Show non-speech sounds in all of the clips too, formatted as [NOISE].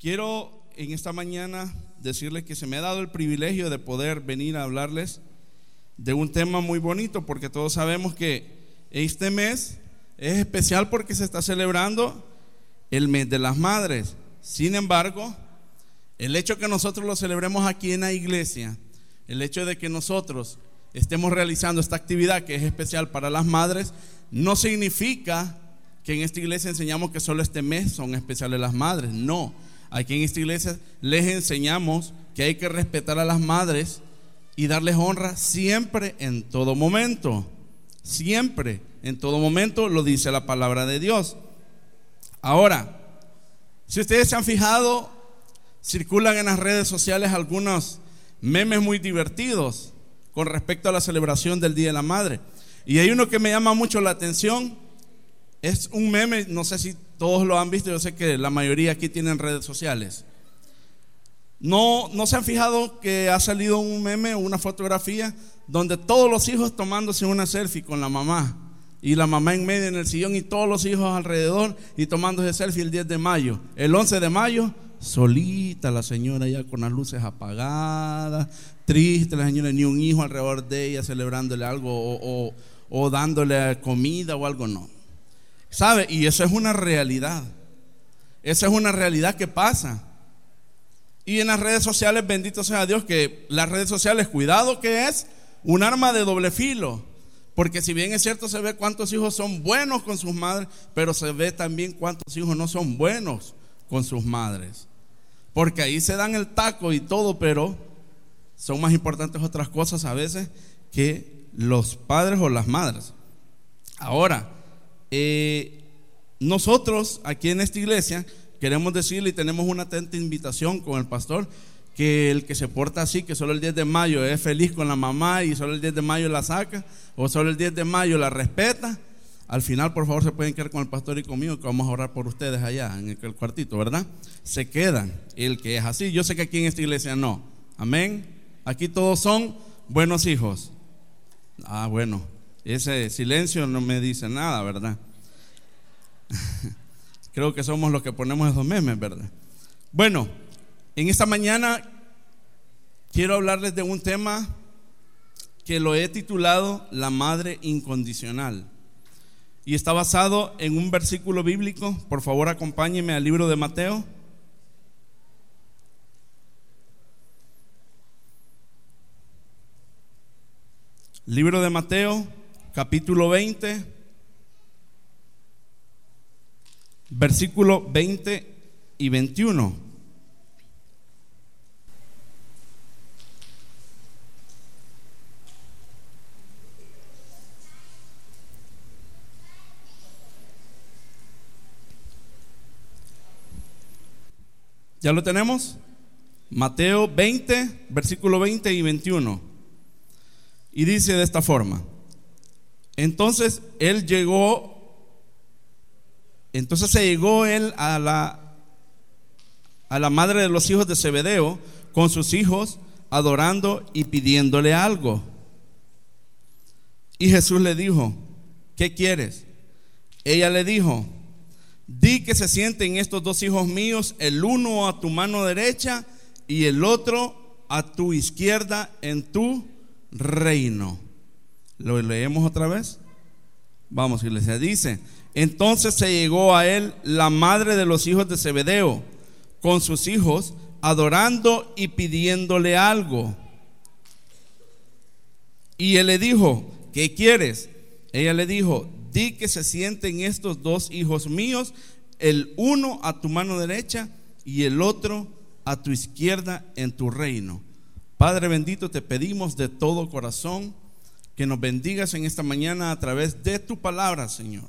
Quiero en esta mañana decirles que se me ha dado el privilegio de poder venir a hablarles de un tema muy bonito, porque todos sabemos que este mes es especial porque se está celebrando el mes de las madres. Sin embargo, el hecho que nosotros lo celebremos aquí en la iglesia, el hecho de que nosotros estemos realizando esta actividad que es especial para las madres, no significa que en esta iglesia enseñamos que solo este mes son especiales las madres. No, Aquí en esta iglesia les enseñamos que hay que respetar a las madres y darles honra siempre en todo momento. Siempre, en todo momento, lo dice la palabra de Dios. Ahora, si ustedes se han fijado, circulan en las redes sociales algunos memes muy divertidos con respecto a la celebración del Día de la Madre. Y hay uno que me llama mucho la atención. Es un meme, no sé si todos lo han visto, yo sé que la mayoría aquí tienen redes sociales. No, no se han fijado que ha salido un meme una fotografía donde todos los hijos tomándose una selfie con la mamá y la mamá en medio en el sillón y todos los hijos alrededor y tomándose selfie el 10 de mayo. El 11 de mayo, solita la señora ya con las luces apagadas, triste la señora, ni un hijo alrededor de ella celebrándole algo o dándole comida o algo, no. ¿Sabe? Y eso es una realidad. Esa es una realidad que pasa. Y en las redes sociales, bendito sea Dios, que las redes sociales, cuidado que es un arma de doble filo. Porque si bien es cierto, se ve cuántos hijos son buenos con sus madres, pero se ve también cuántos hijos no son buenos con sus madres. Porque ahí se dan el taco y todo, pero son más importantes otras cosas a veces que los padres o las madres. Ahora, eh, nosotros aquí en esta iglesia queremos decirle y tenemos una atenta invitación con el pastor que el que se porta así, que solo el 10 de mayo es feliz con la mamá y solo el 10 de mayo la saca, o solo el 10 de mayo la respeta, al final por favor se pueden quedar con el pastor y conmigo, que vamos a orar por ustedes allá en el cuartito, ¿verdad? Se quedan el que es así. Yo sé que aquí en esta iglesia no. Amén. Aquí todos son buenos hijos. Ah, bueno. Ese silencio no me dice nada, ¿verdad? [LAUGHS] Creo que somos los que ponemos esos memes, ¿verdad? Bueno, en esta mañana quiero hablarles de un tema que lo he titulado La Madre Incondicional. Y está basado en un versículo bíblico. Por favor, acompáñenme al libro de Mateo. Libro de Mateo, capítulo 20, versículo 20 y 21. ¿Ya lo tenemos? Mateo 20, versículo 20 y 21. Y dice de esta forma, entonces él llegó, entonces se llegó él a la, a la madre de los hijos de Zebedeo con sus hijos adorando y pidiéndole algo. Y Jesús le dijo, ¿qué quieres? Ella le dijo, di que se sienten estos dos hijos míos, el uno a tu mano derecha y el otro a tu izquierda en tu reino. ¿Lo leemos otra vez? Vamos, iglesia. Dice, entonces se llegó a él la madre de los hijos de Zebedeo con sus hijos, adorando y pidiéndole algo. Y él le dijo, ¿qué quieres? Ella le dijo, di que se sienten estos dos hijos míos, el uno a tu mano derecha y el otro a tu izquierda en tu reino. Padre bendito, te pedimos de todo corazón que nos bendigas en esta mañana a través de tu palabra, Señor.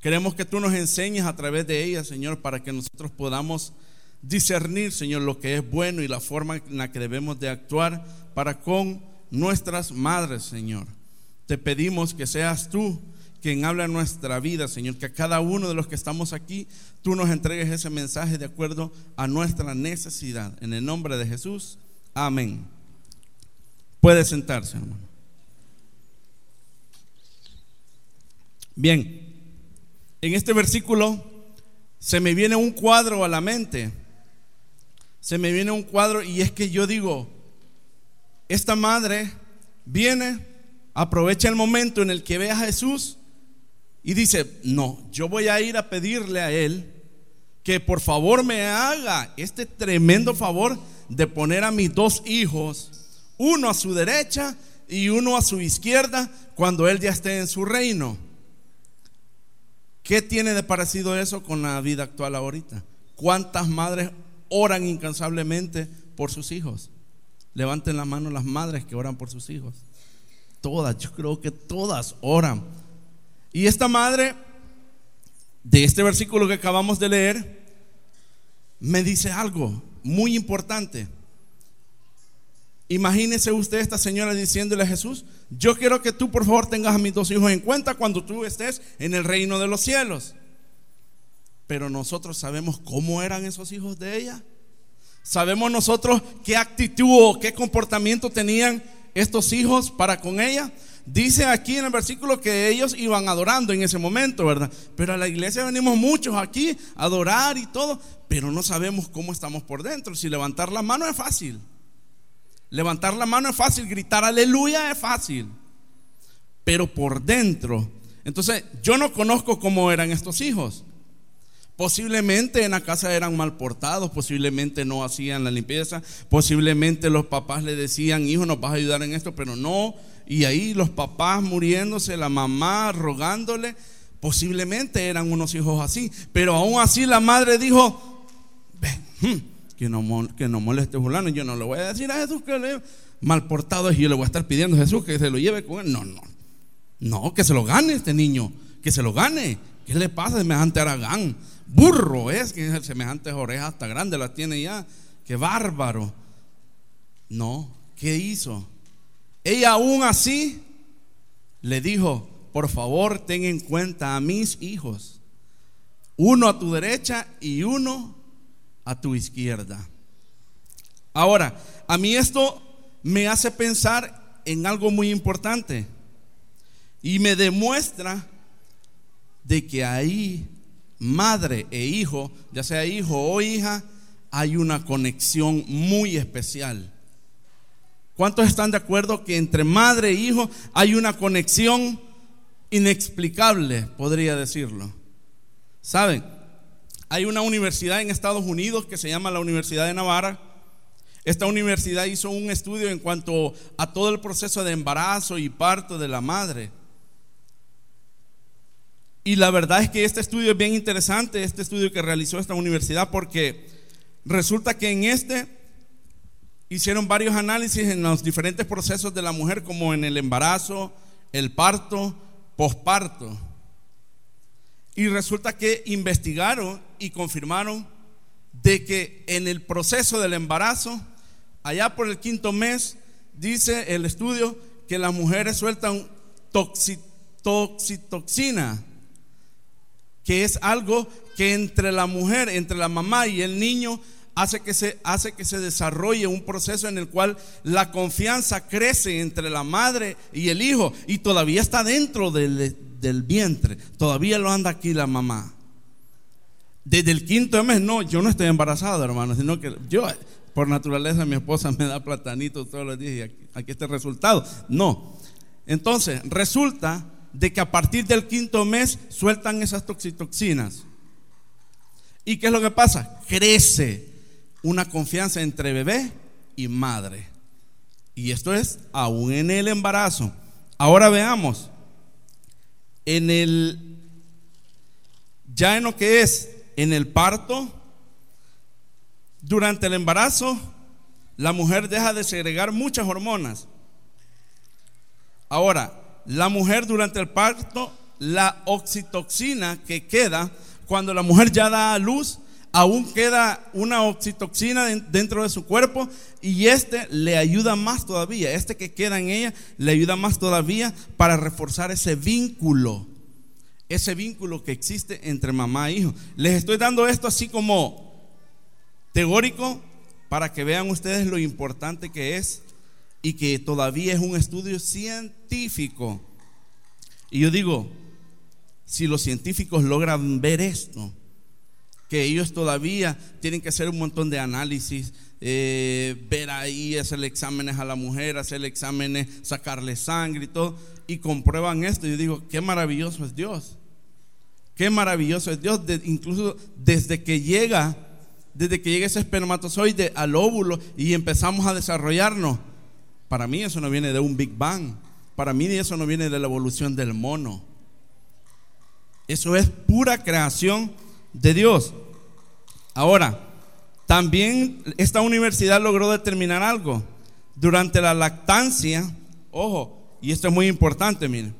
Queremos que tú nos enseñes a través de ella, Señor, para que nosotros podamos discernir, Señor, lo que es bueno y la forma en la que debemos de actuar para con nuestras madres, Señor. Te pedimos que seas tú quien habla en nuestra vida, Señor, que a cada uno de los que estamos aquí, tú nos entregues ese mensaje de acuerdo a nuestra necesidad. En el nombre de Jesús. Amén. Puede sentarse, hermano. Bien, en este versículo se me viene un cuadro a la mente se me viene un cuadro y es que yo digo, esta madre viene, aprovecha el momento en el que ve a Jesús y dice, no, yo voy a ir a pedirle a él que por favor me haga este tremendo favor de poner a mis dos hijos, uno a su derecha y uno a su izquierda, cuando él ya esté en su reino. ¿Qué tiene de parecido eso con la vida actual ahorita? ¿Cuántas madres oran incansablemente por sus hijos? Levanten la mano las madres que oran por sus hijos. Todas, yo creo que todas oran. Y esta madre, de este versículo que acabamos de leer, me dice algo muy importante. Imagínese usted esta señora diciéndole a Jesús, yo quiero que tú por favor tengas a mis dos hijos en cuenta cuando tú estés en el reino de los cielos. Pero nosotros sabemos cómo eran esos hijos de ella. Sabemos nosotros qué actitud o qué comportamiento tenían estos hijos para con ella. Dice aquí en el versículo que ellos iban adorando en ese momento, ¿verdad? Pero a la iglesia venimos muchos aquí a adorar y todo, pero no sabemos cómo estamos por dentro. Si levantar la mano es fácil. Levantar la mano es fácil, gritar aleluya es fácil. Pero por dentro, entonces yo no conozco cómo eran estos hijos. Posiblemente en la casa eran mal portados, posiblemente no hacían la limpieza, posiblemente los papás le decían, hijo, nos vas a ayudar en esto, pero no. Y ahí los papás muriéndose, la mamá rogándole, posiblemente eran unos hijos así. Pero aún así la madre dijo, ven, hmm, que no, que no moleste fulano. Yo no le voy a decir a Jesús que le mal portado y yo le voy a estar pidiendo a Jesús que se lo lleve con él. No, no. No, que se lo gane este niño. Que se lo gane. ¿Qué le pasa semejante Aragán? Burro es que semejantes orejas hasta grandes las tiene ya. Qué bárbaro. No, ¿qué hizo? Ella aún así le dijo, por favor ten en cuenta a mis hijos. Uno a tu derecha y uno a tu izquierda. Ahora, a mí esto me hace pensar en algo muy importante y me demuestra de que ahí madre e hijo, ya sea hijo o hija, hay una conexión muy especial. ¿Cuántos están de acuerdo que entre madre e hijo hay una conexión inexplicable, podría decirlo? ¿Saben? Hay una universidad en Estados Unidos que se llama la Universidad de Navarra. Esta universidad hizo un estudio en cuanto a todo el proceso de embarazo y parto de la madre. Y la verdad es que este estudio es bien interesante, este estudio que realizó esta universidad, porque resulta que en este hicieron varios análisis en los diferentes procesos de la mujer, como en el embarazo, el parto, posparto. Y resulta que investigaron y confirmaron de que en el proceso del embarazo, allá por el quinto mes, dice el estudio que las mujeres sueltan toxitoxina, que es algo que entre la mujer, entre la mamá y el niño, hace que, se, hace que se desarrolle un proceso en el cual la confianza crece entre la madre y el hijo y todavía está dentro del, del vientre. Todavía lo anda aquí la mamá. Desde el quinto mes, no, yo no estoy embarazado, hermano, sino que yo, por naturaleza, mi esposa me da platanitos todos los días y aquí, aquí está el resultado. No. Entonces, resulta de que a partir del quinto mes sueltan esas toxitoxinas. ¿Y qué es lo que pasa? Crece una confianza entre bebé y madre. Y esto es aún en el embarazo. Ahora veamos, en el, ya en lo que es en el parto, durante el embarazo, la mujer deja de segregar muchas hormonas. Ahora, la mujer durante el parto, la oxitoxina que queda, cuando la mujer ya da a luz, aún queda una oxitoxina dentro de su cuerpo y este le ayuda más todavía, este que queda en ella le ayuda más todavía para reforzar ese vínculo, ese vínculo que existe entre mamá e hijo. Les estoy dando esto así como teórico para que vean ustedes lo importante que es y que todavía es un estudio científico. Y yo digo, si los científicos logran ver esto, que ellos todavía tienen que hacer un montón de análisis, eh, ver ahí, hacerle exámenes a la mujer, hacerle exámenes, sacarle sangre y todo, y comprueban esto. Yo digo, qué maravilloso es Dios. Qué maravilloso es Dios, incluso desde que llega, desde que llega ese espermatozoide al óvulo y empezamos a desarrollarnos. Para mí eso no viene de un Big Bang. Para mí eso no viene de la evolución del mono. Eso es pura creación de Dios. Ahora, también esta universidad logró determinar algo. Durante la lactancia, ojo, y esto es muy importante, miren,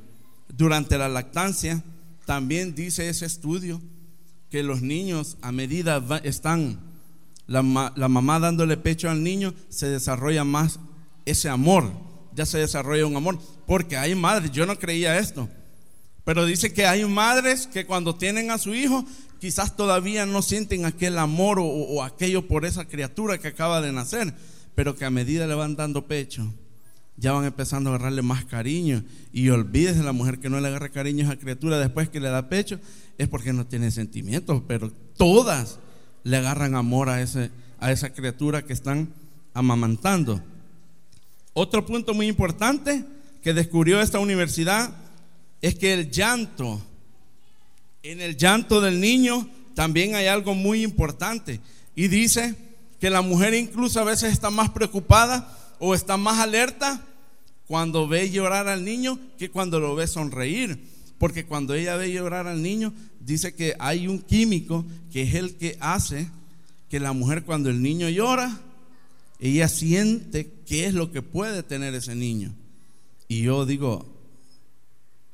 durante la lactancia, también dice ese estudio que los niños a medida están, la, la mamá dándole pecho al niño, se desarrolla más ese amor, ya se desarrolla un amor, porque hay madres, yo no creía esto, pero dice que hay madres que cuando tienen a su hijo, quizás todavía no sienten aquel amor o, aquello por esa criatura que acaba de nacer, pero que a medida le van dando pecho, ya van empezando a agarrarle más cariño. Y olvídese la mujer que no le agarra cariño a esa criatura después que le da pecho, es porque no tiene sentimientos, pero todas le agarran amor a, a esa criatura que están amamantando. Otro punto muy importante que descubrió esta universidad es que el llanto, en el llanto del niño también hay algo muy importante. Y dice que la mujer incluso a veces está más preocupada o está más alerta cuando ve llorar al niño que cuando lo ve sonreír. Porque cuando ella ve llorar al niño, dice que hay un químico que es el que hace que la mujer cuando el niño llora, ella siente qué es lo que puede tener ese niño. Y yo digo,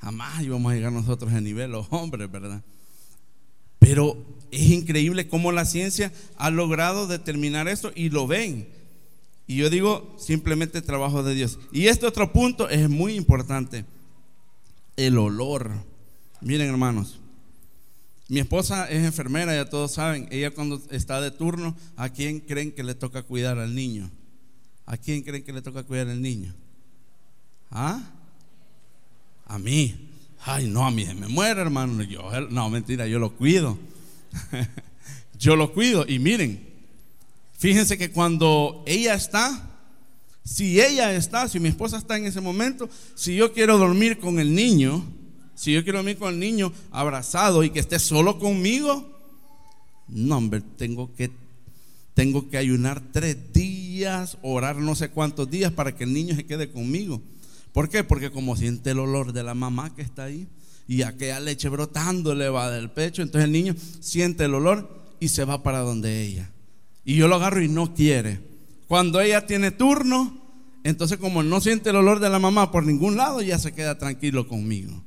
Jamás íbamos a llegar nosotros a nivel los hombres, ¿verdad? Pero es increíble cómo la ciencia ha logrado determinar esto y lo ven. Y yo digo simplemente trabajo de Dios. Y este otro punto es muy importante. El olor. Miren hermanos, mi esposa es enfermera, ya todos saben. Ella cuando está de turno, ¿a quién creen que le toca cuidar al niño? ¿A quién creen que le toca cuidar al niño? ¿Ah? A mí. Ay, no, a mí me muere, hermano. Yo, no, mentira, yo lo cuido. [LAUGHS] yo lo cuido. Y miren, fíjense que cuando ella está, si ella está, si mi esposa está en ese momento, si yo quiero dormir con el niño, si yo quiero dormir con el niño abrazado y que esté solo conmigo, no, hombre, tengo que, tengo que ayunar tres días, orar no sé cuántos días para que el niño se quede conmigo. ¿Por qué? Porque como siente el olor de la mamá que está ahí y aquella leche brotándole va del pecho, entonces el niño siente el olor y se va para donde ella. Y yo lo agarro y no quiere. Cuando ella tiene turno, entonces como no siente el olor de la mamá por ningún lado, ya se queda tranquilo conmigo.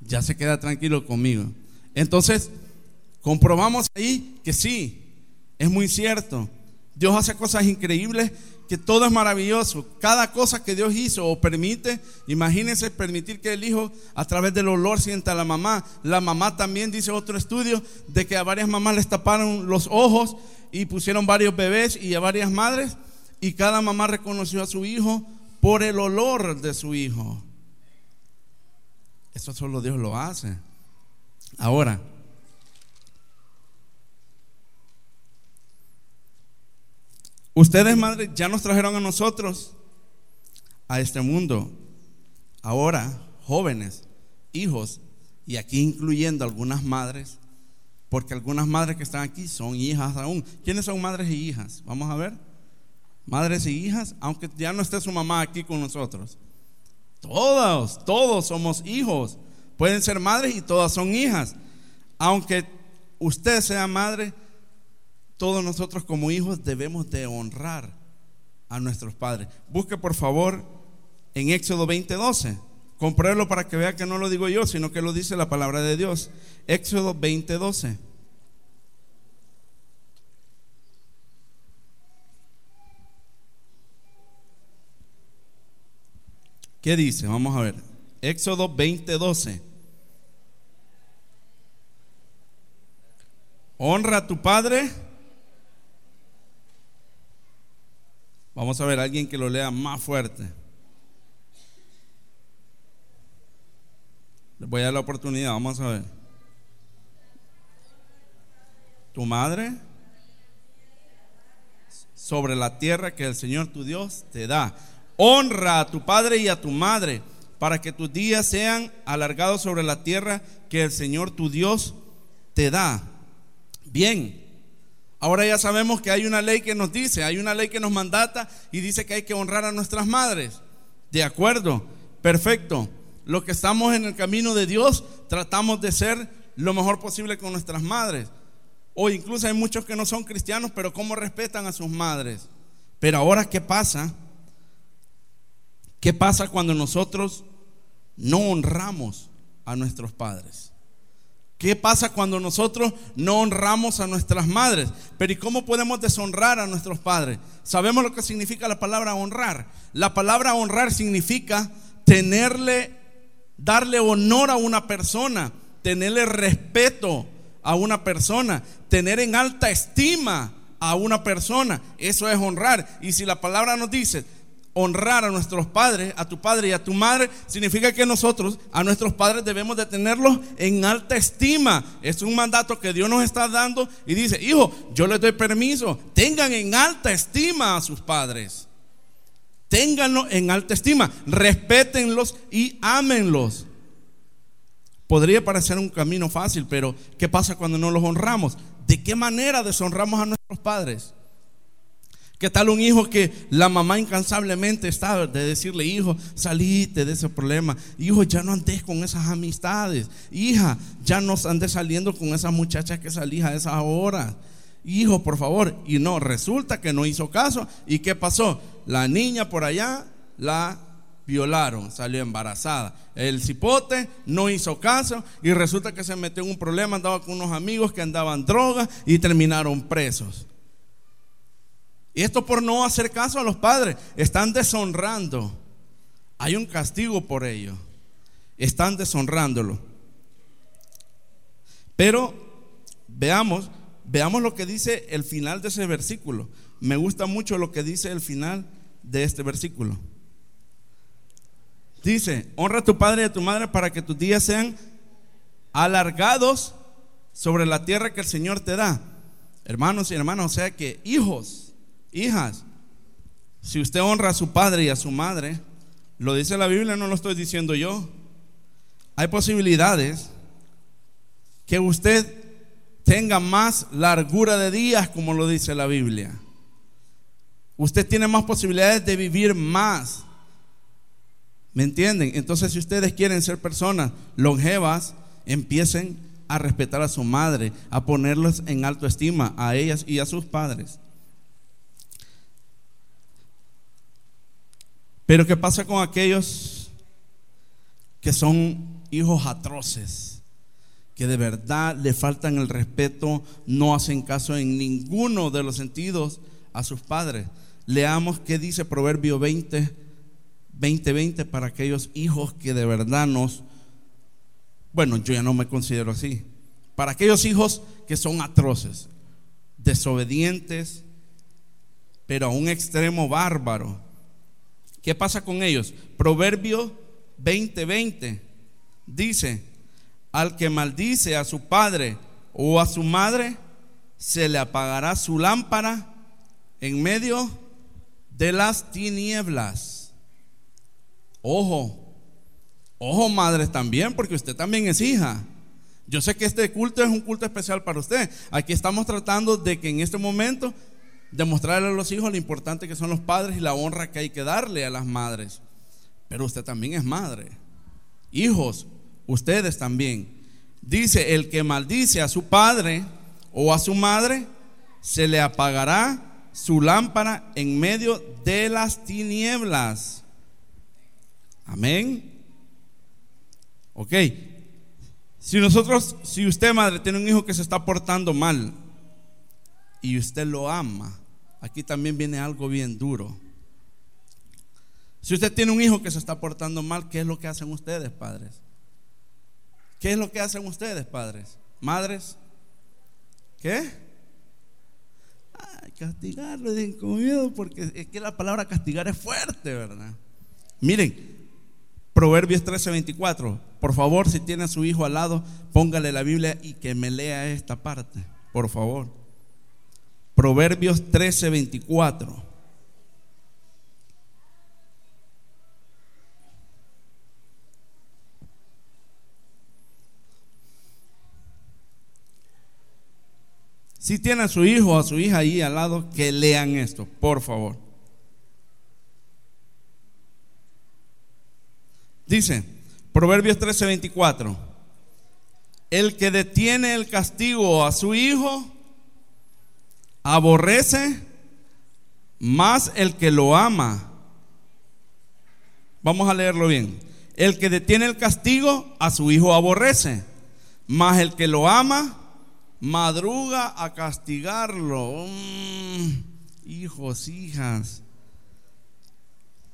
Ya se queda tranquilo conmigo. Entonces, comprobamos ahí que sí, es muy cierto. Dios hace cosas increíbles que todo es maravilloso. Cada cosa que Dios hizo o permite, imagínense permitir que el hijo a través del olor sienta a la mamá. La mamá también dice otro estudio de que a varias mamás les taparon los ojos y pusieron varios bebés y a varias madres y cada mamá reconoció a su hijo por el olor de su hijo. Eso solo Dios lo hace. Ahora, Ustedes, madres, ya nos trajeron a nosotros a este mundo. Ahora, jóvenes, hijos, y aquí incluyendo algunas madres, porque algunas madres que están aquí son hijas aún. ¿Quiénes son madres y hijas? Vamos a ver. Madres y hijas, aunque ya no esté su mamá aquí con nosotros. Todos, todos somos hijos. Pueden ser madres y todas son hijas. Aunque usted sea madre, todos nosotros como hijos debemos de honrar a nuestros padres. Busque por favor en Éxodo 20:12. Compruébelo para que vea que no lo digo yo, sino que lo dice la palabra de Dios. Éxodo 20:12. ¿Qué dice? Vamos a ver. Éxodo 20:12. Honra a tu padre Vamos a ver a alguien que lo lea más fuerte. Les voy a dar la oportunidad, vamos a ver. tu madre sobre la tierra que el Señor tu Dios te da. Honra a tu padre y a tu madre para que tus días sean alargados sobre la tierra que el Señor tu Dios te da. Bien, ahora ya sabemos que hay una ley que nos dice, hay una ley que nos mandata y dice que hay que honrar a nuestras madres. De acuerdo, perfecto. Los que estamos en el camino de Dios tratamos de ser lo mejor posible con nuestras madres. O incluso hay muchos que no son cristianos, pero cómo respetan a sus madres. Pero ahora, ¿qué pasa? ¿Qué pasa cuando nosotros no honramos a nuestros padres? ¿Qué pasa cuando nosotros no honramos a nuestras madres? Pero ¿y cómo podemos deshonrar a nuestros padres? Sabemos lo que significa la palabra honrar. La palabra honrar significa tenerle, darle honor a una persona, tenerle respeto a una persona, tener en alta estima a una persona. Eso es honrar. Y si la palabra nos dice honrar a nuestros padres, a tu padre y a tu madre, significa que nosotros a nuestros padres debemos de tenerlos en alta estima. Es un mandato que Dios nos está dando y dice, hijo, yo les doy permiso, tengan en alta estima a sus padres. Ténganlo en alta estima, respétenlos y ámenlos. Podría parecer un camino fácil, pero ¿qué pasa cuando no los honramos? ¿De qué manera deshonramos a nuestros padres? ¿Qué tal un hijo que la mamá incansablemente está de decirle, hijo, salite de ese problema? Hijo, ya no andes con esas amistades. Hija, ya no andes saliendo con esas muchachas que salís a esa hora. Hijo, por favor. Y no, resulta que no hizo caso. ¿Y qué pasó? La niña por allá la violaron, salió embarazada. El cipote no hizo caso y resulta que se metió en un problema, andaba con unos amigos que andaban drogas y terminaron presos. Y esto por no hacer caso a los padres, están deshonrando. Hay un castigo por ello. Están deshonrándolo. Pero veamos, veamos lo que dice el final de ese versículo. Me gusta mucho lo que dice el final de este versículo. Dice, honra a tu padre y a tu madre para que tus días sean alargados sobre la tierra que el Señor te da. Hermanos y hermanas, o sea que hijos, hijas, si usted honra a su padre y a su madre, lo dice la Biblia, no lo estoy diciendo yo. Hay posibilidades que usted tenga más largura de días, como lo dice la Biblia. Usted tiene más posibilidades de vivir más. ¿Me entienden? Entonces, si ustedes quieren ser personas longevas, empiecen a respetar a su madre, a ponerlos en alto estima, a ellas y a sus padres. Pero ¿qué pasa con aquellos que son hijos atroces? Que de verdad le faltan el respeto, no hacen caso en ninguno de los sentidos a sus padres. Leamos qué dice Proverbio 20, 2020 para aquellos hijos que de verdad nos, bueno, yo ya no me considero así, para aquellos hijos que son atroces, desobedientes, pero a un extremo bárbaro. ¿Qué pasa con ellos? Proverbio 20:20 dice, al que maldice a su padre o a su madre, se le apagará su lámpara en medio de las tinieblas. Ojo, ojo madres también, porque usted también es hija. Yo sé que este culto es un culto especial para usted. Aquí estamos tratando de que en este momento demostrarle a los hijos lo importante que son los padres y la honra que hay que darle a las madres. Pero usted también es madre. Hijos, ustedes también. Dice, el que maldice a su padre o a su madre, se le apagará su lámpara en medio de las tinieblas. Amén. Ok. Si nosotros, si usted, madre, tiene un hijo que se está portando mal y usted lo ama, aquí también viene algo bien duro. Si usted tiene un hijo que se está portando mal, ¿qué es lo que hacen ustedes, padres? ¿Qué es lo que hacen ustedes, padres? Madres, ¿qué? Ay, castigarlo de miedo porque es que la palabra castigar es fuerte, ¿verdad? Miren, Proverbios 13:24. Por favor, si tiene a su hijo al lado, póngale la Biblia y que me lea esta parte. por favor. Proverbios 13, 24. Si tiene a su hijo o a su hija ahí al lado, que lean esto, por favor. Dice, Proverbios 13:24, el que detiene el castigo a su hijo, aborrece más el que lo ama. Vamos a leerlo bien. El que detiene el castigo a su hijo aborrece, más el que lo ama madruga a castigarlo. Mm, hijos, hijas.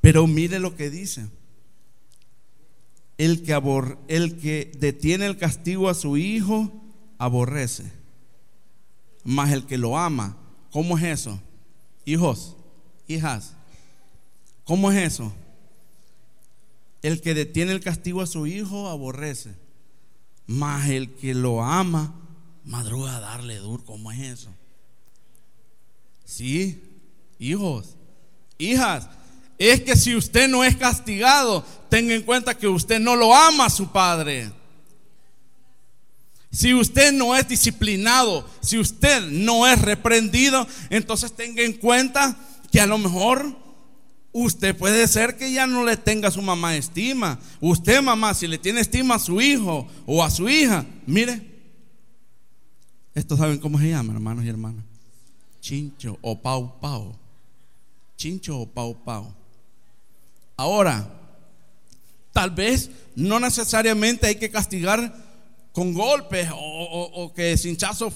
Pero mire lo que dice. El que, el que detiene el castigo a su hijo, aborrece. Más el que lo ama. ¿Cómo es eso? Hijos, hijas. ¿Cómo es eso? El que detiene el castigo a su hijo, aborrece. Más el que lo ama, madruga a darle duro. ¿Cómo es eso? Sí, hijos, hijas. Es que si usted no es castigado, tenga en cuenta que usted no lo ama a su padre. Si usted no es disciplinado, si usted no es reprendido, entonces tenga en cuenta que a lo mejor usted puede ser que ya no le tenga a su mamá estima. Usted, mamá, si le tiene estima a su hijo o a su hija, mire, estos saben cómo se llama, hermanos y hermanas. Chincho o pau pau. Chincho o pau pau. Ahora, tal vez no necesariamente hay que castigar con golpes o, o que cinchazos.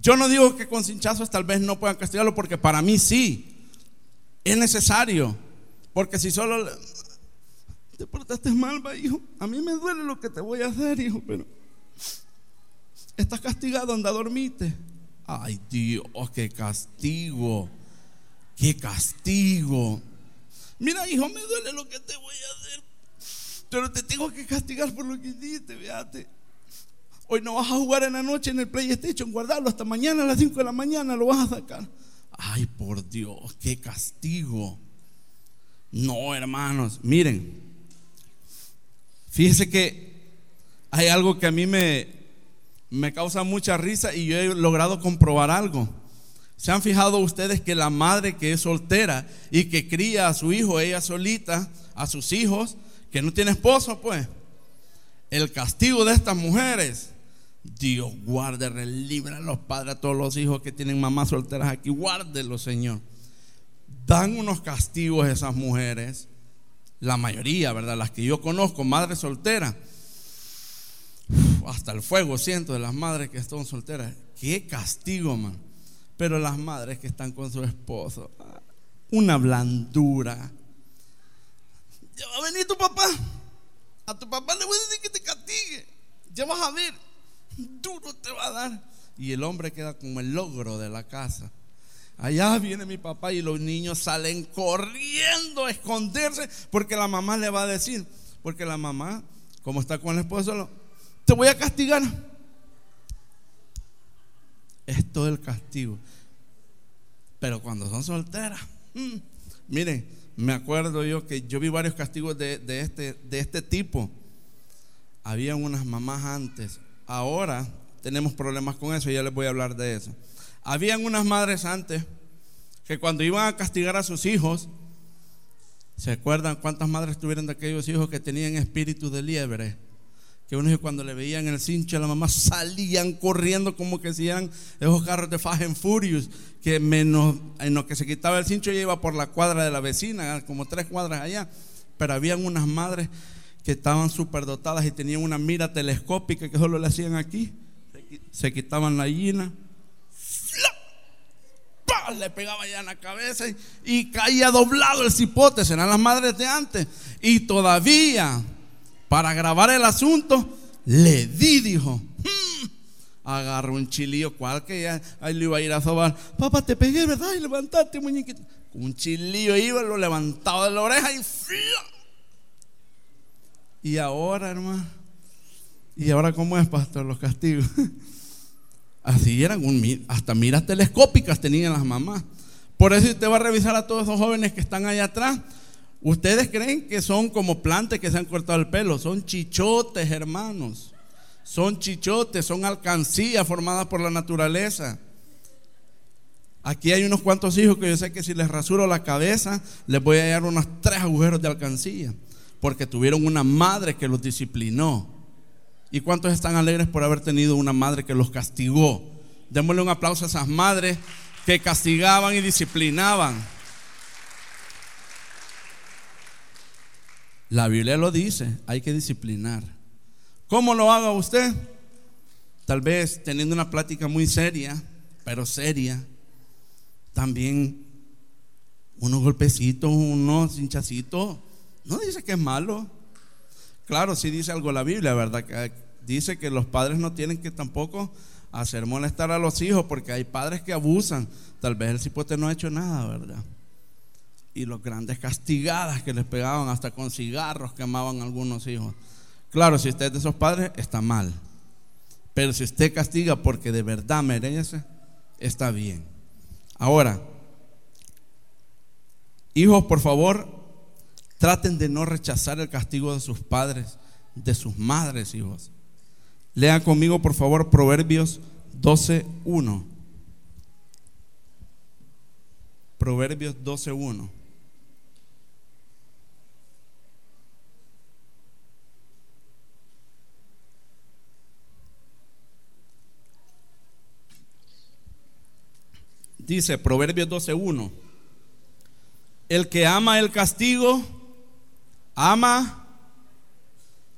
Yo no digo que con cinchazos tal vez no puedan castigarlo porque para mí sí. Es necesario. Porque si solo te portaste mal, hijo, a mí me duele lo que te voy a hacer, hijo, pero Estás castigado, anda, dormite. Ay Dios, qué castigo. Qué castigo. Mira, hijo, me duele lo que te voy a hacer. Pero te tengo que castigar por lo que hiciste, fíjate. Hoy no vas a jugar en la noche en el PlayStation, guardarlo hasta mañana a las 5 de la mañana, lo vas a sacar. Ay, por Dios, qué castigo. No, hermanos, miren. Fíjese que hay algo que a mí me, me causa mucha risa y yo he logrado comprobar algo. ¿Se han fijado ustedes que la madre que es soltera y que cría a su hijo, ella solita, a sus hijos, que no tiene esposo, pues, el castigo de estas mujeres, Dios guarde, relibra a los padres, a todos los hijos que tienen mamás solteras aquí, guárdelos, Señor. Dan unos castigos a esas mujeres, la mayoría, ¿verdad? Las que yo conozco, madres solteras hasta el fuego siento de las madres que están solteras. Qué castigo, man. Pero las madres que están con su esposo, ah, una blandura. Ya va a venir tu papá. A tu papá le voy a decir que te castigue. Ya vas a ver. Duro te va a dar. Y el hombre queda como el logro de la casa. Allá viene mi papá y los niños salen corriendo a esconderse porque la mamá le va a decir, porque la mamá, como está con el esposo, te voy a castigar. Es todo el castigo. Pero cuando son solteras, mm, miren, me acuerdo yo que yo vi varios castigos de, este, de este tipo. Había unas mamás antes. Ahora tenemos problemas con eso y ya les voy a hablar de eso. Habían unas madres antes que cuando iban a castigar a sus hijos, ¿se acuerdan cuántas madres tuvieron de aquellos hijos que tenían espíritu de liebre? que uno cuando le veían el cincho a la mamá salían corriendo como que si eran esos carros de Fast and Furious, que menos en lo que se quitaba el cincho ya iba por la cuadra de la vecina, como tres cuadras allá, pero habían unas madres que estaban súper dotadas y tenían una mira telescópica que solo le hacían aquí, se quitaban la llena le pegaba ya en la cabeza y, y caía doblado el cipote, eran las madres de antes, y todavía para grabar el asunto, le di, dijo. Hmm". Agarró un chilillo, cual que ya ahí le iba a ir a sobar. Papá, te pegué, ¿verdad? Y levantaste, muñequito. Un chilillo iba, lo levantaba de la oreja y Y ahora, hermano. ¿Y ahora cómo es, pastor, los castigos? [LAUGHS] Así eran, hasta miras telescópicas tenían las mamás. Por eso usted va a revisar a todos esos jóvenes que están allá atrás. Ustedes creen que son como plantas que se han cortado el pelo. Son chichotes, hermanos. Son chichotes, son alcancías formadas por la naturaleza. Aquí hay unos cuantos hijos que yo sé que si les rasuro la cabeza, les voy a dar unos tres agujeros de alcancía. Porque tuvieron una madre que los disciplinó. ¿Y cuántos están alegres por haber tenido una madre que los castigó? Démosle un aplauso a esas madres que castigaban y disciplinaban. La Biblia lo dice, hay que disciplinar. ¿Cómo lo haga usted? Tal vez teniendo una plática muy seria, pero seria. También unos golpecitos, unos hinchacitos. No dice que es malo. Claro, sí dice algo la Biblia, ¿verdad? Que dice que los padres no tienen que tampoco hacer molestar a los hijos porque hay padres que abusan. Tal vez el cipote no ha hecho nada, ¿verdad? Y los grandes castigadas que les pegaban hasta con cigarros quemaban a algunos hijos. Claro, si usted es de esos padres, está mal. Pero si usted castiga porque de verdad merece, está bien. Ahora, hijos, por favor, Traten de no rechazar el castigo de sus padres, de sus madres, hijos. Lean conmigo, por favor, Proverbios 12.1. Proverbios 12.1. Dice Proverbios 12.1, el que ama el castigo, ama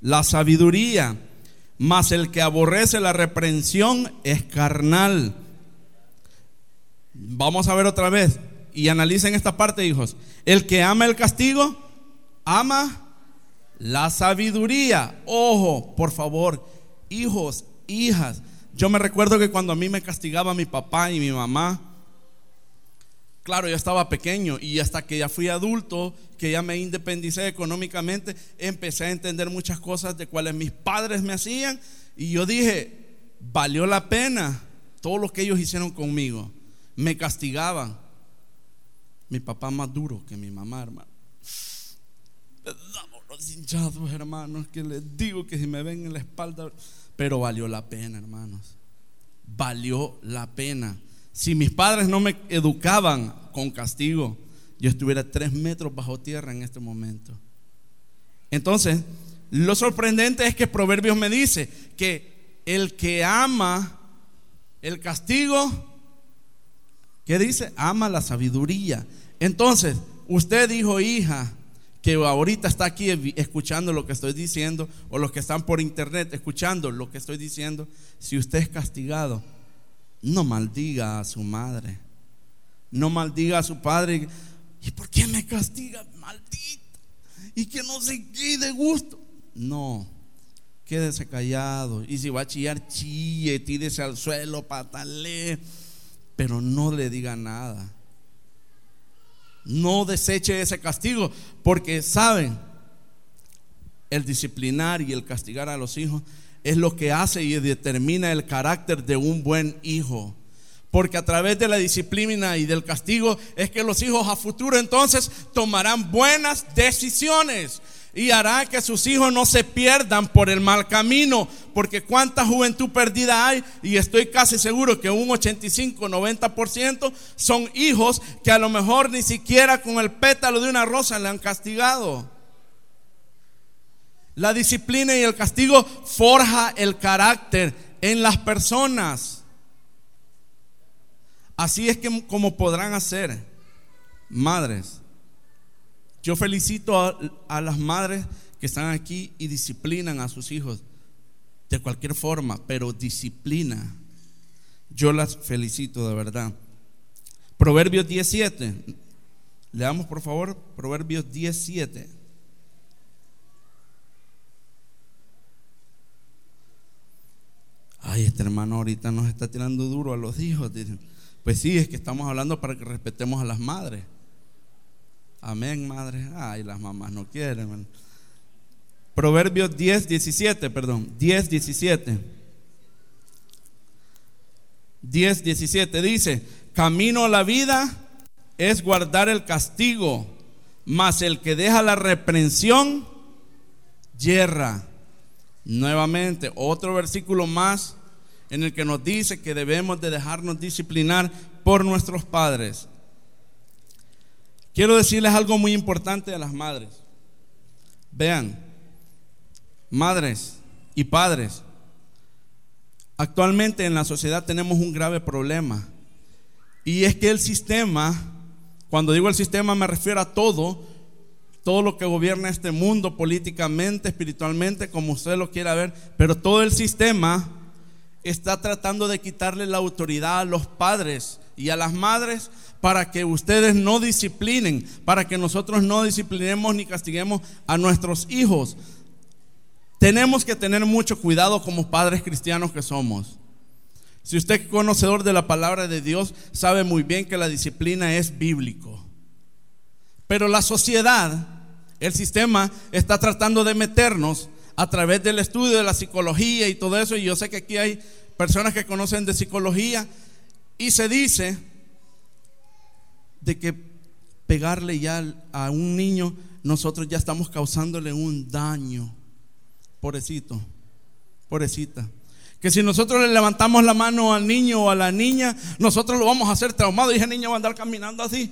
la sabiduría, mas el que aborrece la reprensión es carnal. Vamos a ver otra vez y analicen esta parte, hijos. El que ama el castigo, ama la sabiduría. Ojo, por favor, hijos, hijas. Yo me recuerdo que cuando a mí me castigaba mi papá y mi mamá, Claro, yo estaba pequeño y hasta que ya fui adulto, que ya me independicé económicamente, empecé a entender muchas cosas de cuales mis padres me hacían y yo dije, valió la pena todo lo que ellos hicieron conmigo. Me castigaban. Mi papá más duro que mi mamá, hermano. los hinchados, hermanos, que les digo que si me ven en la espalda, pero valió la pena, hermanos. Valió la pena. Si mis padres no me educaban con castigo, yo estuviera tres metros bajo tierra en este momento. Entonces, lo sorprendente es que Proverbios me dice que el que ama el castigo, ¿qué dice? Ama la sabiduría. Entonces, usted dijo, hija, que ahorita está aquí escuchando lo que estoy diciendo, o los que están por internet escuchando lo que estoy diciendo, si usted es castigado, no maldiga a su madre. No maldiga a su padre. ¿Y por qué me castiga? Maldita. Y que no se quede gusto. No. Quédese callado. Y si va a chillar, chille, tírese al suelo, patale. Pero no le diga nada. No deseche ese castigo. Porque saben, el disciplinar y el castigar a los hijos es lo que hace y determina el carácter de un buen hijo. Porque a través de la disciplina y del castigo es que los hijos a futuro entonces tomarán buenas decisiones y hará que sus hijos no se pierdan por el mal camino. Porque cuánta juventud perdida hay y estoy casi seguro que un 85-90% son hijos que a lo mejor ni siquiera con el pétalo de una rosa le han castigado. La disciplina y el castigo forja el carácter en las personas. Así es que como podrán hacer, madres. Yo felicito a, a, las madres que están aquí y disciplinan a sus hijos de cualquier forma, pero disciplina. Yo las felicito de verdad. Proverbios 17. Leamos por favor Proverbios 17. Ay, este hermano ahorita nos está tirando duro a los hijos. Pues sí, es que estamos hablando para que respetemos a las madres. Amén, madre. Ay, las mamás no quieren. Proverbios 10, 17, perdón, 10, 17. 10, 17 dice, camino a la vida es guardar el castigo, mas el que deja la reprensión, yerra. Nuevamente, otro versículo más en el que nos dice que debemos de dejarnos disciplinar por nuestros padres. Quiero decirles algo muy importante a las madres. Vean, madres y padres, actualmente en la sociedad tenemos un grave problema. Y es que el sistema, cuando digo el sistema me refiero a todo, todo lo que gobierna este mundo políticamente, espiritualmente, como usted lo quiera ver, pero todo el sistema está tratando de quitarle la autoridad a los padres y a las madres para que ustedes no disciplinen, para que nosotros no disciplinemos ni castiguemos a nuestros hijos. Tenemos que tener mucho cuidado como padres cristianos que somos. Si usted es conocedor de la palabra de Dios, sabe muy bien que la disciplina es bíblico. Pero la sociedad, el sistema, está tratando de meternos a través del estudio de la psicología y todo eso. Y yo sé que aquí hay personas que conocen de psicología y se dice de que pegarle ya a un niño, nosotros ya estamos causándole un daño. Pobrecito, pobrecita. Que si nosotros le levantamos la mano al niño o a la niña, nosotros lo vamos a hacer traumado y ese niño va a andar caminando así.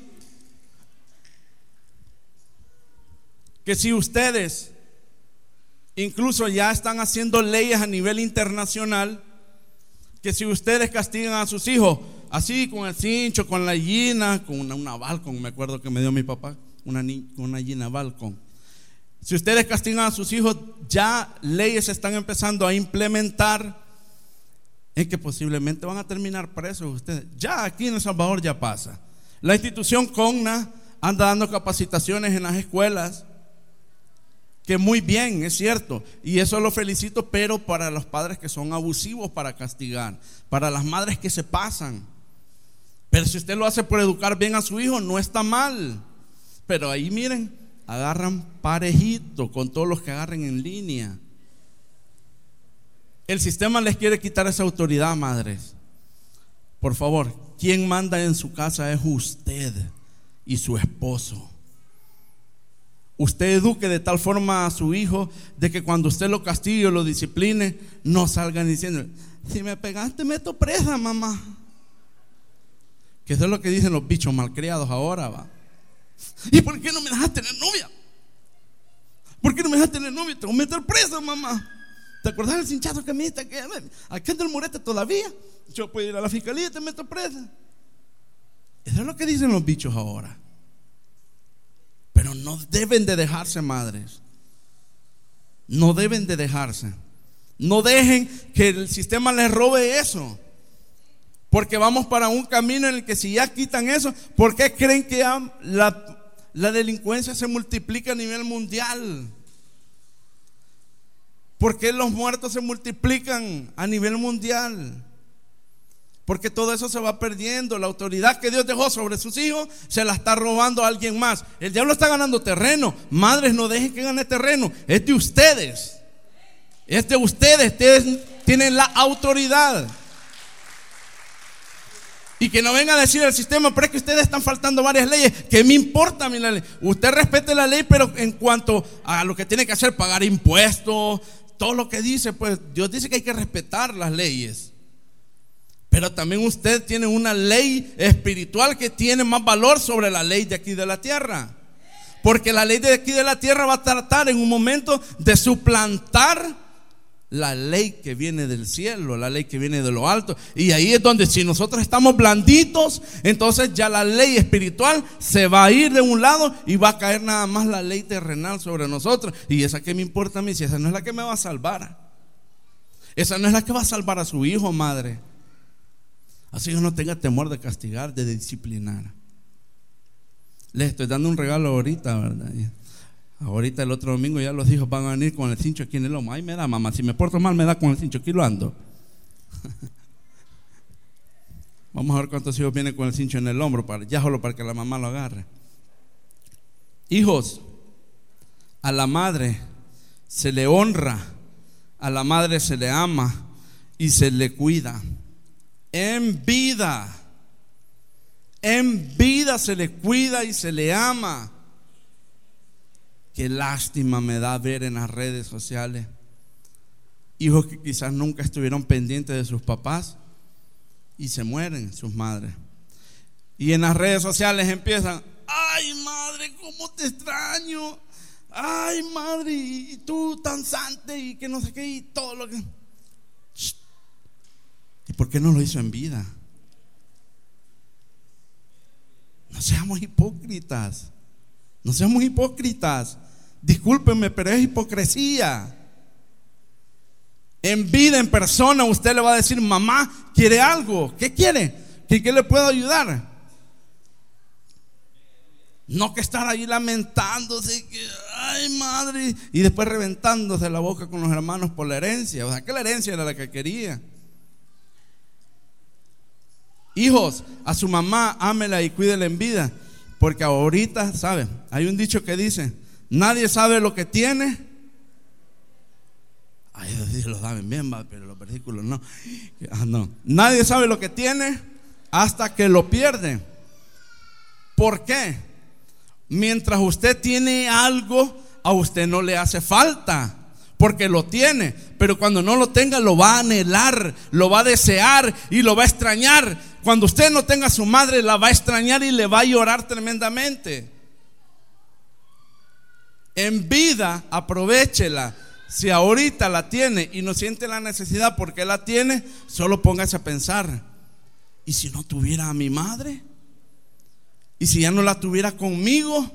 Que si ustedes incluso ya están haciendo leyes a nivel internacional, que si ustedes castigan a sus hijos, así con el cincho, con la gallina, con una, una balcón, me acuerdo que me dio mi papá, una, una gallina balcón. Si ustedes castigan a sus hijos, ya leyes están empezando a implementar en que posiblemente van a terminar presos ustedes. Ya aquí en El Salvador ya pasa. La institución CONNA anda dando capacitaciones en las escuelas que muy bien, es cierto, y eso lo felicito, pero para los padres que son abusivos para castigar, para las madres que se pasan. Pero si usted lo hace por educar bien a su hijo, no está mal. Pero ahí miren, agarran parejito con todos los que agarren en línea. El sistema les quiere quitar esa autoridad, madres. Por favor, quien manda en su casa es usted y su esposo. Usted eduque de tal forma a su hijo de que cuando usted lo castigue o lo discipline, no salgan diciendo, si me pegaste meto presa, mamá. Que eso es lo que dicen los bichos malcriados ahora, va. ¿Y por qué no me dejas tener novia? ¿Por qué no me dejas tener novia? Te voy a meter presa, mamá. ¿Te acordás del cinchazo que me diste? Aquí anda el murete todavía. Yo puedo ir a la fiscalía y te meto presa. Eso es lo que dicen los bichos ahora. No deben de dejarse, madres. No deben de dejarse. No dejen que el sistema les robe eso. Porque vamos para un camino en el que si ya quitan eso, ¿por qué creen que la, la delincuencia se multiplica a nivel mundial? ¿Por qué los muertos se multiplican a nivel mundial? Porque todo eso se va perdiendo. La autoridad que Dios dejó sobre sus hijos se la está robando a alguien más. El diablo está ganando terreno. Madres, no dejen que gane terreno. Es de ustedes. Es de ustedes. Ustedes tienen la autoridad. Y que no venga a decir el sistema, pero es que ustedes están faltando varias leyes. ¿Qué me importa mi ley? Usted respete la ley, pero en cuanto a lo que tiene que hacer, pagar impuestos, todo lo que dice, pues Dios dice que hay que respetar las leyes. Pero también usted tiene una ley espiritual que tiene más valor sobre la ley de aquí de la tierra. Porque la ley de aquí de la tierra va a tratar en un momento de suplantar la ley que viene del cielo, la ley que viene de lo alto. Y ahí es donde si nosotros estamos blanditos, entonces ya la ley espiritual se va a ir de un lado y va a caer nada más la ley terrenal sobre nosotros. Y esa que me importa a mí, si esa no es la que me va a salvar. Esa no es la que va a salvar a su hijo, madre. Así que no tenga temor de castigar, de disciplinar. Les estoy dando un regalo ahorita, ¿verdad? Ahorita el otro domingo ya los hijos van a venir con el cincho aquí en el lomo. Ay, me da, mamá. Si me porto mal, me da con el cincho. Aquí lo ando. [LAUGHS] Vamos a ver cuántos hijos vienen con el cincho en el hombro, para, ya solo para que la mamá lo agarre. Hijos, a la madre se le honra, a la madre se le ama y se le cuida. En vida. En vida se le cuida y se le ama. Qué lástima me da ver en las redes sociales hijos que quizás nunca estuvieron pendientes de sus papás y se mueren sus madres. Y en las redes sociales empiezan, ay madre, ¿cómo te extraño? Ay madre, y tú tan sante y que no sé qué y todo lo que... ¿Y por qué no lo hizo en vida? No seamos hipócritas. No seamos hipócritas. Discúlpenme, pero es hipocresía. En vida, en persona, usted le va a decir, mamá, ¿quiere algo? ¿Qué quiere? ¿Qué, le puedo ayudar? No que estar ahí lamentándose, que, ay madre, y después reventándose la boca con los hermanos por la herencia. O sea, que la herencia era la que quería. Hijos, a su mamá, ámela y cuídela en vida. Porque ahorita, ¿sabe? Hay un dicho que dice, nadie sabe lo que tiene Ay, los saben bien, pero los versículos no. Ah, no. Nadie sabe lo que tiene hasta que lo pierde. ¿Por qué? Mientras usted tiene algo, a usted no le hace falta. Porque lo tiene. Pero cuando no lo tenga, lo va a anhelar, lo va a desear y lo va a extrañar. Cuando usted no tenga a su madre, la va a extrañar y le va a llorar tremendamente. En vida, aprovechela si ahorita la tiene y no siente la necesidad porque la tiene, solo póngase a pensar, ¿y si no tuviera a mi madre? ¿Y si ya no la tuviera conmigo?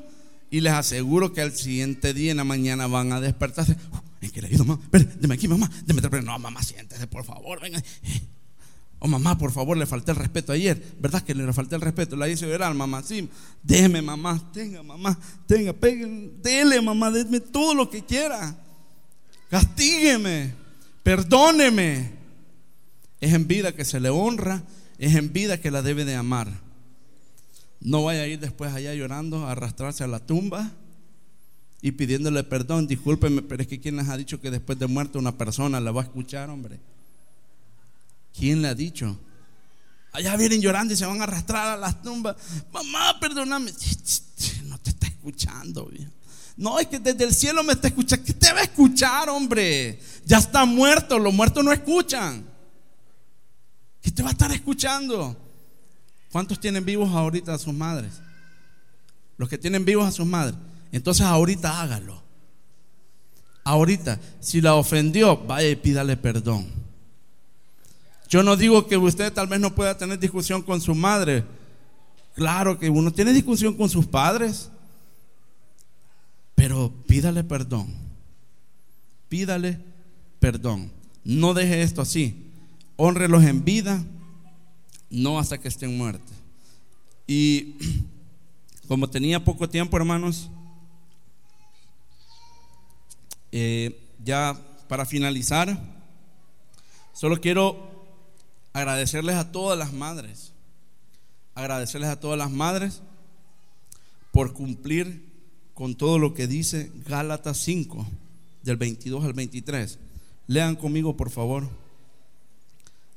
Y les aseguro que al siguiente día en la mañana van a despertarse. ¿En qué le ayudo, mamá? deme aquí, mamá. Deme no, mamá, siéntese, por favor, venga. Oh, mamá, por favor, le falté el respeto ayer. ¿Verdad que le falté el respeto? La hice llorar, mamá. Sí, déme, mamá. Tenga, mamá. Tenga, peguen. Dele, mamá. Deme todo lo que quiera castígueme, perdóneme. Es en vida que se le honra, es en vida que la debe de amar. No vaya a ir después allá llorando, a arrastrarse a la tumba y pidiéndole perdón. Discúlpeme, pero es que ¿quién les ha dicho que después de muerto una persona la va a escuchar, hombre? ¿Quién le ha dicho? Allá vienen llorando y se van a arrastrar a las tumbas. Mamá, perdóname. No te está escuchando. No, es que desde el cielo me está escuchando. ¿Qué te va a escuchar, hombre? Ya está muerto, los muertos no escuchan. ¿Qué te va a estar escuchando? ¿Cuántos tienen vivos ahorita a sus madres? Los que tienen vivos a sus madres. Entonces ahorita hágalo. Ahorita, si la ofendió, vaya y pídale perdón. Yo no digo que usted tal vez no pueda tener discusión con su madre. Claro que uno tiene discusión con sus padres. Pero pídale perdón. Pídale perdón. No deje esto así. Honrelos en vida, no hasta que estén muertos. Y [CLEARS THROAT] como tenía poco tiempo, hermanos, eh, ya para finalizar, solo quiero agradecerles a todas las madres, agradecerles a todas las madres por cumplir con todo lo que dice Gálatas 5, del 22 al 23. Lean conmigo, por favor.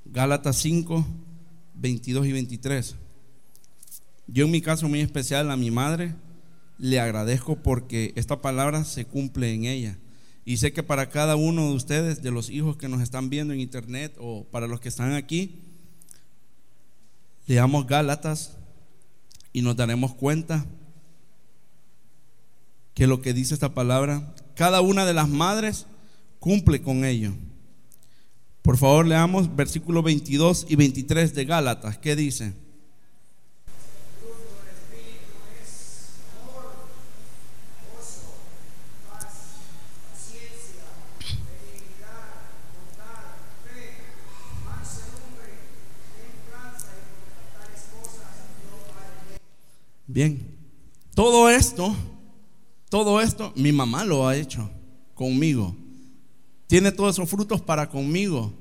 Gálatas 5, 22 y 23. Yo en mi caso muy especial a mi madre le agradezco porque esta palabra se cumple en ella. Y sé que para cada uno de ustedes, de los hijos que nos están viendo en internet o para los que están aquí, leamos Gálatas y nos daremos cuenta que lo que dice esta palabra, cada una de las madres cumple con ello. Por favor, leamos versículos 22 y 23 de Gálatas. ¿Qué dice? Bien, todo esto todo esto mi mamá lo ha hecho conmigo. Tiene todos esos frutos para conmigo.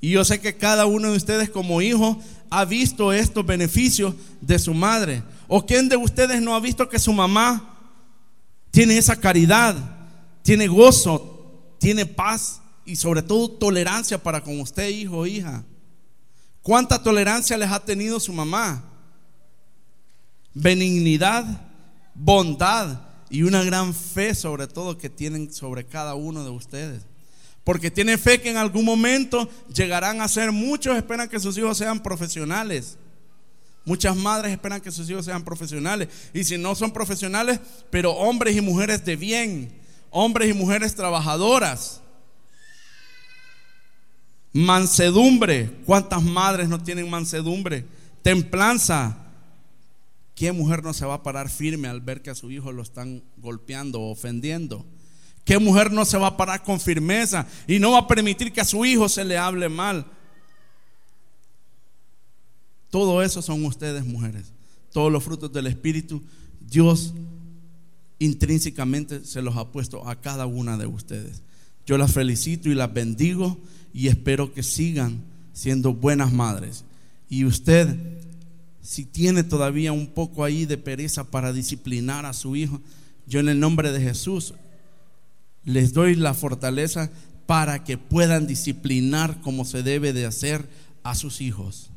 Y yo sé que cada uno de ustedes como hijo ha visto estos beneficios de su madre. ¿O quién de ustedes no ha visto que su mamá tiene esa caridad, tiene gozo, tiene paz y sobre todo tolerancia para con usted, hijo o hija? ¿Cuánta tolerancia les ha tenido su mamá? Benignidad, bondad y una gran fe sobre todo que tienen sobre cada uno de ustedes. Porque tienen fe que en algún momento llegarán a ser muchos, esperan que sus hijos sean profesionales. Muchas madres esperan que sus hijos sean profesionales. Y si no son profesionales, pero hombres y mujeres de bien, hombres y mujeres trabajadoras. Mansedumbre. ¿Cuántas madres no tienen mansedumbre? Templanza. ¿Qué mujer no se va a parar firme al ver que a su hijo lo están golpeando o ofendiendo? ¿Qué mujer no se va a parar con firmeza y no va a permitir que a su hijo se le hable mal? Todo eso son ustedes, mujeres. Todos los frutos del Espíritu, Dios intrínsecamente se los ha puesto a cada una de ustedes. Yo las felicito y las bendigo y espero que sigan siendo buenas madres. Y usted, si tiene todavía un poco ahí de pereza para disciplinar a su hijo, yo en el nombre de Jesús les doy la fortaleza para que puedan disciplinar como se debe de hacer a sus hijos.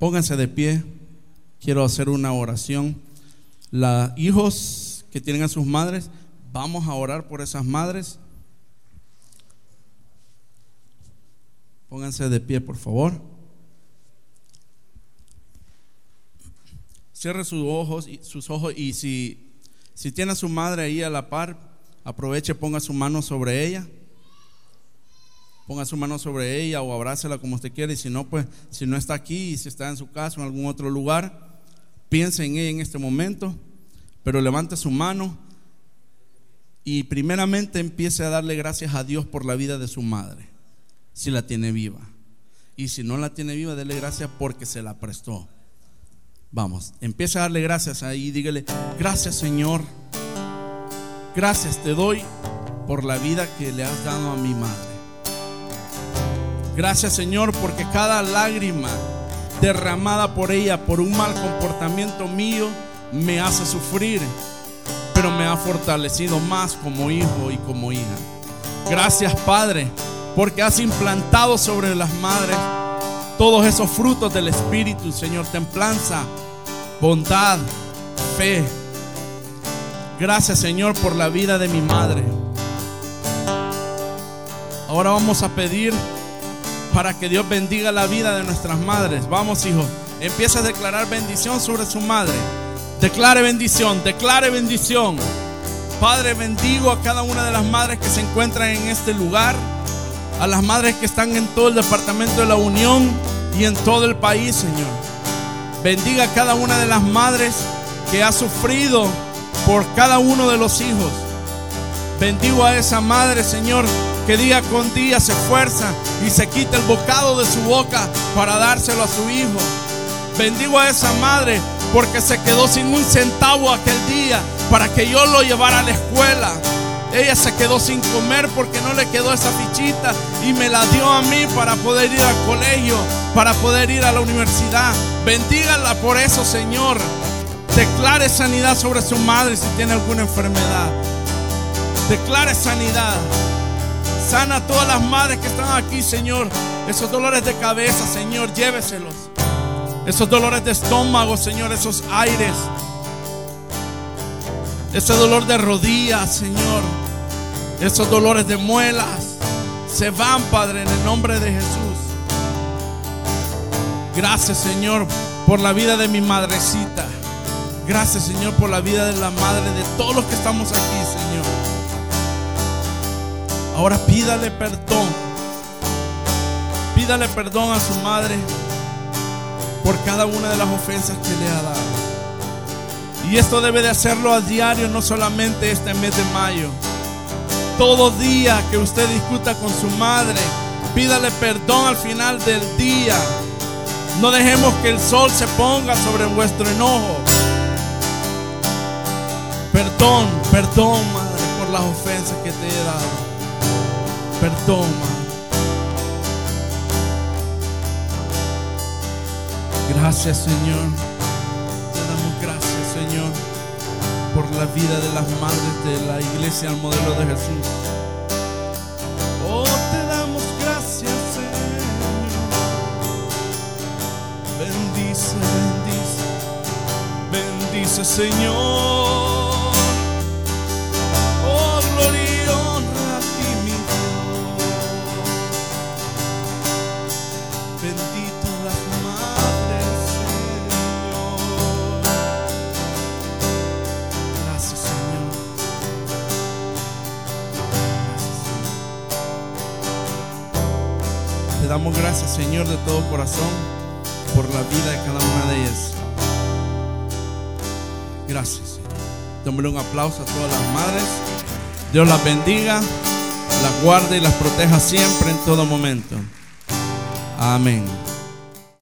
Pónganse de pie. Quiero hacer una oración. Los hijos que tienen a sus madres, vamos a orar por esas madres. Pónganse de pie, por favor. Cierre sus ojos, sus ojos y si, si tiene a su madre ahí a la par, aproveche, ponga su mano sobre ella. Ponga su mano sobre ella o abrácela como usted quiera. Y si no, pues, si no está aquí si está en su casa o en algún otro lugar, piense en ella en este momento. Pero levante su mano y primeramente empiece a darle gracias a Dios por la vida de su madre, si la tiene viva. Y si no la tiene viva, dele gracias porque se la prestó. Vamos, empiece a darle gracias ahí, dígale, gracias Señor Gracias te doy por la vida que le has dado a mi madre. Gracias Señor porque cada lágrima derramada por ella por un mal comportamiento mío me hace sufrir, pero me ha fortalecido más como hijo y como hija. Gracias Padre porque has implantado sobre las madres todos esos frutos del Espíritu, Señor, templanza, bondad, fe, Gracias Señor por la vida de mi madre. Ahora vamos a pedir para que Dios bendiga la vida de nuestras madres. Vamos, hijo. Empieza a declarar bendición sobre su madre. Declare bendición, declare bendición. Padre, bendigo a cada una de las madres que se encuentran en este lugar, a las madres que están en todo el departamento de la Unión y en todo el país, Señor. Bendiga a cada una de las madres que ha sufrido por cada uno de los hijos. Bendigo a esa madre, Señor, que día con día se esfuerza y se quita el bocado de su boca para dárselo a su hijo. Bendigo a esa madre porque se quedó sin un centavo aquel día para que yo lo llevara a la escuela. Ella se quedó sin comer porque no le quedó esa fichita y me la dio a mí para poder ir al colegio, para poder ir a la universidad. Bendígala por eso, Señor. Declare sanidad sobre su madre si tiene alguna enfermedad. Declare sanidad. Sana a todas las madres que están aquí, Señor. Esos dolores de cabeza, Señor, lléveselos. Esos dolores de estómago, Señor, esos aires. Ese dolor de rodillas, Señor. Esos dolores de muelas. Se van, Padre, en el nombre de Jesús. Gracias, Señor, por la vida de mi madrecita. Gracias, Señor, por la vida de la madre de todos los que estamos aquí, Señor. Ahora pídale perdón. Pídale perdón a su madre por cada una de las ofensas que le ha dado. Y esto debe de hacerlo a diario, no solamente este mes de mayo. Todo día que usted discuta con su madre, pídale perdón al final del día. No dejemos que el sol se ponga sobre vuestro enojo. Perdón, perdón, Madre, por las ofensas que te he dado. Perdón, Madre. Gracias, Señor. la vida de las madres de la iglesia al modelo de Jesús. Oh, te damos gracias, Señor. Bendice, bendice, bendice, Señor. Damos gracias, Señor, de todo corazón por la vida de cada una de ellas. Gracias. Démosle un aplauso a todas las madres. Dios las bendiga, las guarde y las proteja siempre en todo momento. Amén.